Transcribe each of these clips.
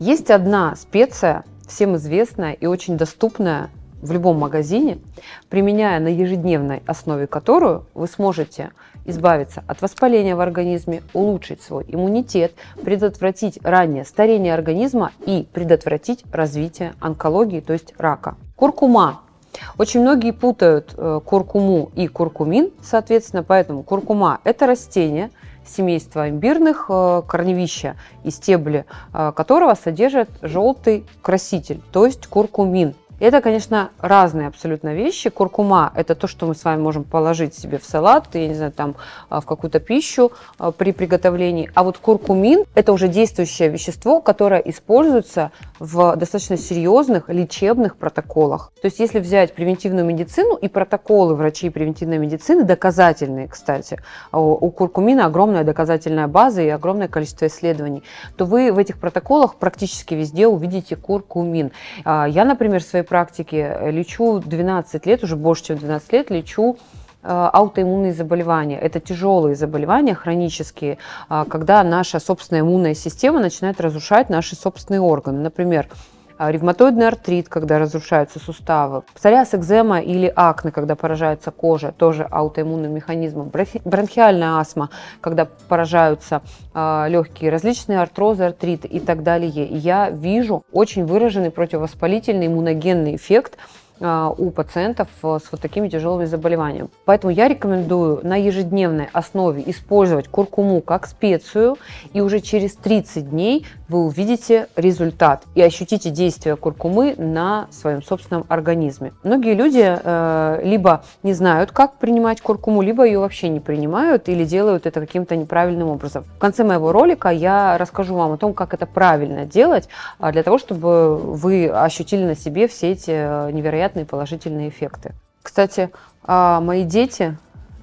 Есть одна специя, всем известная и очень доступная в любом магазине, применяя на ежедневной основе которую вы сможете избавиться от воспаления в организме, улучшить свой иммунитет, предотвратить раннее старение организма и предотвратить развитие онкологии, то есть рака. Куркума. Очень многие путают э, куркуму и куркумин, соответственно, поэтому куркума – это растение семейства имбирных, э, корневища и стебли э, которого содержат желтый краситель, то есть куркумин. Это, конечно, разные абсолютно вещи. Куркума – это то, что мы с вами можем положить себе в салат, я не знаю, там, а, в какую-то пищу а, при приготовлении. А вот куркумин – это уже действующее вещество, которое используется в достаточно серьезных лечебных протоколах. То есть, если взять превентивную медицину и протоколы врачей превентивной медицины, доказательные, кстати, а, у куркумина огромная доказательная база и огромное количество исследований, то вы в этих протоколах практически везде увидите куркумин. Я, например, в своей практике лечу 12 лет, уже больше, чем 12 лет, лечу э, аутоиммунные заболевания. Это тяжелые заболевания, хронические, а, когда наша собственная иммунная система начинает разрушать наши собственные органы. Например, ревматоидный артрит, когда разрушаются суставы, псориаз экзема или акне, когда поражается кожа, тоже аутоиммунным механизмом, бронхиальная астма, когда поражаются а, легкие, различные артрозы, артриты и так далее. Я вижу очень выраженный противовоспалительный иммуногенный эффект а, у пациентов э, с вот такими тяжелыми заболеваниями. Поэтому я рекомендую на ежедневной основе использовать куркуму как специю, и уже через 30 дней вы увидите результат и ощутите действие куркумы на своем собственном организме. Многие люди э, либо не знают, как принимать куркуму, либо ее вообще не принимают или делают это каким-то неправильным образом. В конце моего ролика я расскажу вам о том, как это правильно делать, а, для того, чтобы вы ощутили на себе все эти э, невероятные невероятные положительные эффекты. Кстати, а мои дети,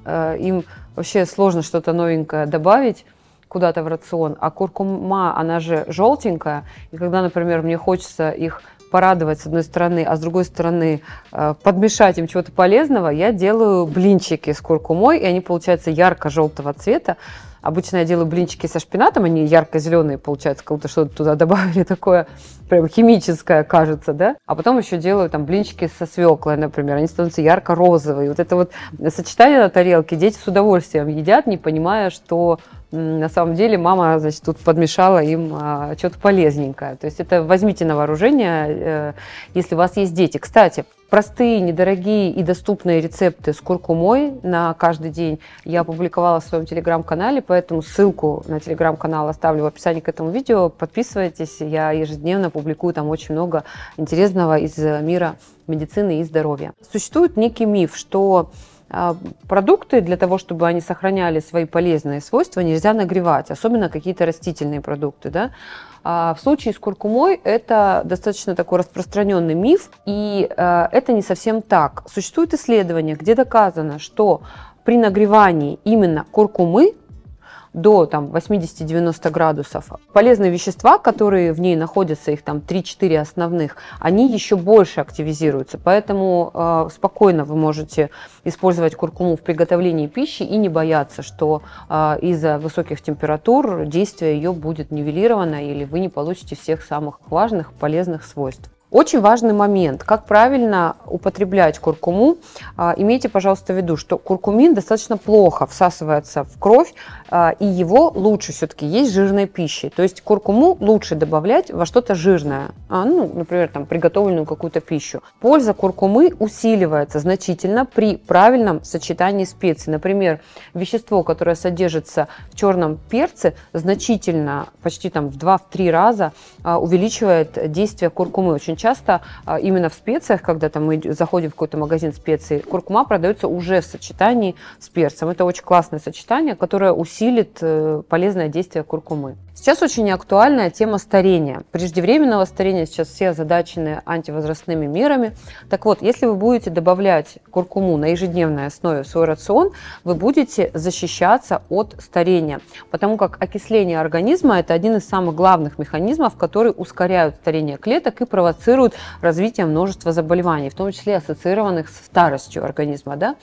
э, им вообще сложно что-то новенькое добавить куда-то в рацион, а куркума, она же желтенькая, и когда, например, мне хочется их порадовать с одной стороны, а с другой стороны э, подмешать им чего-то полезного, я делаю блинчики с куркумой, и они получаются ярко-желтого цвета. Обычно я делаю блинчики со шпинатом, они ярко-зеленые получаются, как будто что-то туда добавили такое прям химическое, кажется, да? А потом еще делаю там блинчики со свеклой, например, они становятся ярко-розовые. Вот это вот сочетание на тарелке дети с удовольствием едят, не понимая, что на самом деле мама, значит, тут подмешала им а, что-то полезненькое. То есть это возьмите на вооружение, э, если у вас есть дети. Кстати, простые, недорогие и доступные рецепты с куркумой на каждый день я опубликовала в своем телеграм-канале, поэтому ссылку на телеграм-канал оставлю в описании к этому видео. Подписывайтесь, я ежедневно публикую там очень много интересного из мира медицины и здоровья. Существует некий миф, что а, продукты для того, чтобы они сохраняли свои полезные свойства, нельзя нагревать, особенно какие-то растительные продукты. Да? А в случае с куркумой это достаточно такой распространенный миф, и а, это не совсем так. Существуют исследования, где доказано, что при нагревании именно куркумы до там, 80-90 градусов. Полезные вещества, которые в ней находятся, их там 3-4 основных, они еще больше активизируются. Поэтому э, спокойно вы можете использовать куркуму в приготовлении пищи и не бояться, что э, из-за высоких температур действие ее будет нивелировано или вы не получите всех самых важных полезных свойств. Очень важный момент, как правильно употреблять куркуму. А, имейте, пожалуйста, в виду, что куркумин достаточно плохо всасывается в кровь, а, и его лучше все-таки есть жирной пищей. То есть куркуму лучше добавлять во что-то жирное, а, ну, например, там, приготовленную какую-то пищу. Польза куркумы усиливается значительно при правильном сочетании специй. Например, вещество, которое содержится в черном перце, значительно, почти там в 2-3 раза увеличивает действие куркумы. Очень часто а, именно в специях, когда там мы заходим в какой-то магазин специй, куркума продается уже в сочетании с перцем. Это очень классное сочетание, которое усилит э, полезное действие куркумы. Сейчас очень актуальная тема старения. Преждевременного старения сейчас все озадачены антивозрастными мерами. Так вот, если вы будете добавлять куркуму на ежедневной основе в свой рацион, вы будете защищаться от старения, потому как окисление организма – это один из самых главных механизмов, которые ускоряют старение клеток и провоцируют развитие множества заболеваний, в том числе ассоциированных с старостью организма. Да?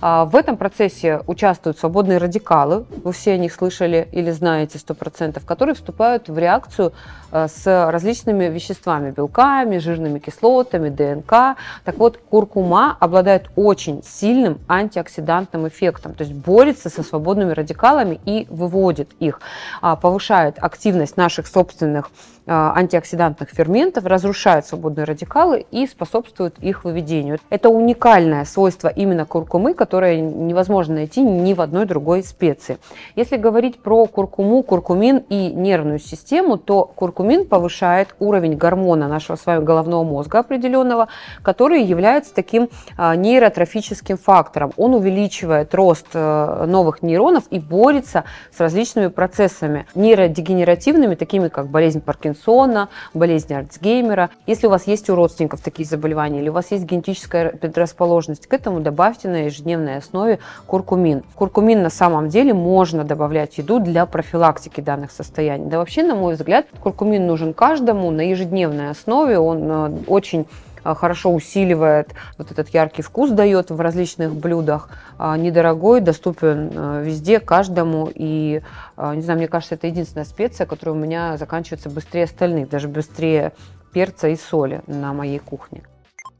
А в этом процессе участвуют свободные радикалы, вы все о них слышали или знаете 100%, которые вступают в реакцию э, с различными веществами, белками, жирными кислотами, ДНК. Так вот, куркума обладает очень сильным антиоксидантным эффектом, то есть борется со свободными радикалами и выводит их, а, повышает активность наших собственных а, антиоксидантных ферментов, разрушает свободные радикалы и способствует их выведению. Это уникальное свойство именно куркумы, которое невозможно найти ни в одной другой специи. Если говорить про куркуму, куркумин и нервную систему, то куркумин повышает уровень гормона нашего с вами головного мозга определенного, который является таким а, нейротрофическим фактором. Он увеличивает рост э, новых нейронов и борется с различными процессами нейродегенеративными, такими как болезнь Паркинсона, болезни Альцгеймера. Если у вас есть у родственников такие заболевания или у вас есть генетическая предрасположенность к этому, добавьте на ежедневной основе куркумин. Куркумин на самом деле можно добавлять в еду для профилактики данных состояний. Да вообще, на мой взгляд, куркумин нужен каждому на ежедневной основе. Он э, очень а, хорошо усиливает вот этот яркий вкус, дает в различных блюдах. А, недорогой, доступен а, везде, каждому. И, не знаю, мне кажется, это единственная специя, которая у меня заканчивается быстрее остальных, даже быстрее перца и соли на моей кухне.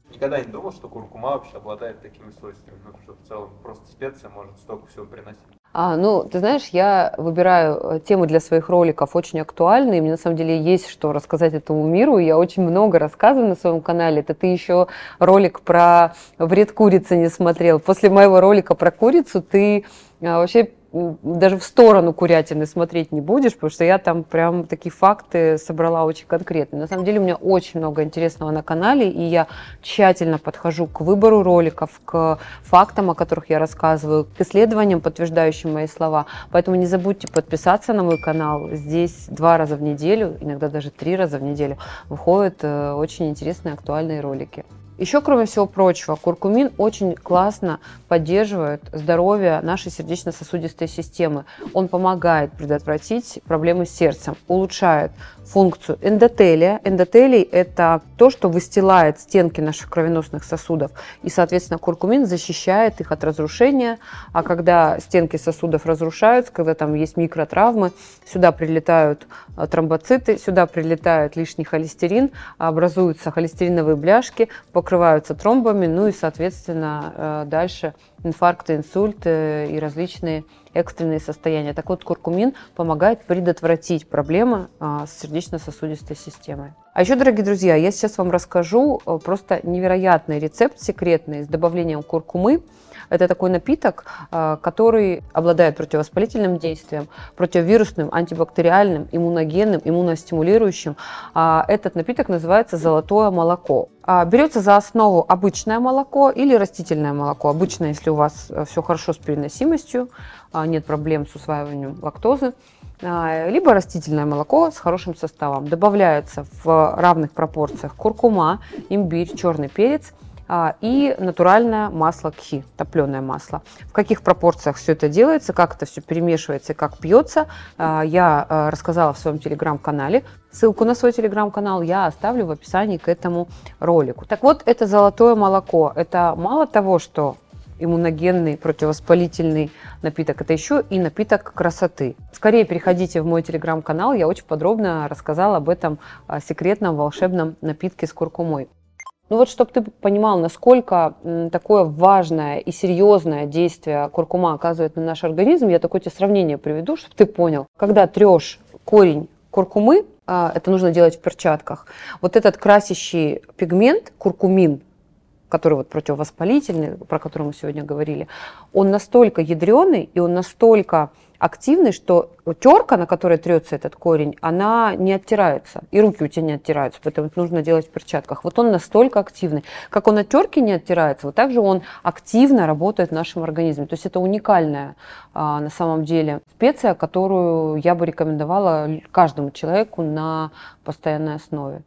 Никогда не думал, что куркума вообще обладает такими свойствами, ну, что в целом просто специя может столько всего приносить. А, ну, ты знаешь, я выбираю э, темы для своих роликов очень актуальные. Мне на самом деле есть что рассказать этому миру. Я очень много рассказываю на своем канале. Это ты еще ролик про вред курицы не смотрел. После моего ролика про курицу ты а, вообще даже в сторону курятины смотреть не будешь, потому что я там прям такие факты собрала очень конкретные. На самом деле у меня очень много интересного на канале, и я тщательно подхожу к выбору роликов, к фактам, о которых я рассказываю, к исследованиям, подтверждающим мои слова. Поэтому не забудьте подписаться на мой канал. Здесь два раза в неделю, иногда даже три раза в неделю выходят э, очень интересные актуальные ролики. Еще, кроме всего прочего, куркумин очень классно поддерживает здоровье нашей сердечно-сосудистой системы. Он помогает предотвратить проблемы с сердцем, улучшает функцию эндотелия. Эндотелий – это то, что выстилает стенки наших кровеносных сосудов. И, соответственно, куркумин защищает их от разрушения. А когда стенки сосудов разрушаются, когда там есть микротравмы, сюда прилетают э, тромбоциты, сюда прилетает лишний холестерин, образуются холестериновые бляшки, покрываются тромбами, ну и, соответственно, э, дальше инфаркты, инсульты и различные экстренные состояния. Так вот, куркумин помогает предотвратить проблемы а, с сердечно-сосудистой системой. А еще, дорогие друзья, я сейчас вам расскажу э, просто невероятный рецепт секретный с добавлением куркумы. Это такой напиток, а, который обладает противовоспалительным действием, противовирусным, антибактериальным, иммуногенным, иммуностимулирующим. А, этот напиток называется «золотое молоко». А, берется за основу обычное молоко или растительное молоко. Обычное, если у вас э, все хорошо с переносимостью, нет проблем с усваиванием лактозы либо растительное молоко с хорошим составом. Добавляется в равных пропорциях куркума, имбирь, черный перец – а, и натуральное масло кхи, топленое масло. В каких пропорциях все это делается, как это все перемешивается как пьется, а, я а, рассказала в своем телеграм-канале. Ссылку на свой телеграм-канал я оставлю в описании к этому ролику. Так вот, это золотое молоко. Это мало того, что иммуногенный, противовоспалительный напиток. Это еще и напиток красоты. Скорее переходите в мой телеграм-канал, я очень подробно рассказала об этом секретном волшебном напитке с куркумой. Ну вот, чтобы ты понимал, насколько такое важное и серьезное действие куркума оказывает на наш организм, я такое тебе сравнение приведу, чтобы ты понял. Когда трешь корень куркумы, а, это нужно делать в перчатках, вот этот красящий пигмент, куркумин, который вот противовоспалительный, про который мы сегодня говорили, он настолько ядреный и он настолько активный, что терка, на которой трется этот корень, она не оттирается. И руки у тебя не оттираются, поэтому это нужно делать в перчатках. Вот он настолько активный. Как он от терки не оттирается, вот так же он активно работает в нашем организме. То есть это уникальная а, на самом деле специя, которую я бы рекомендовала каждому человеку на постоянной основе.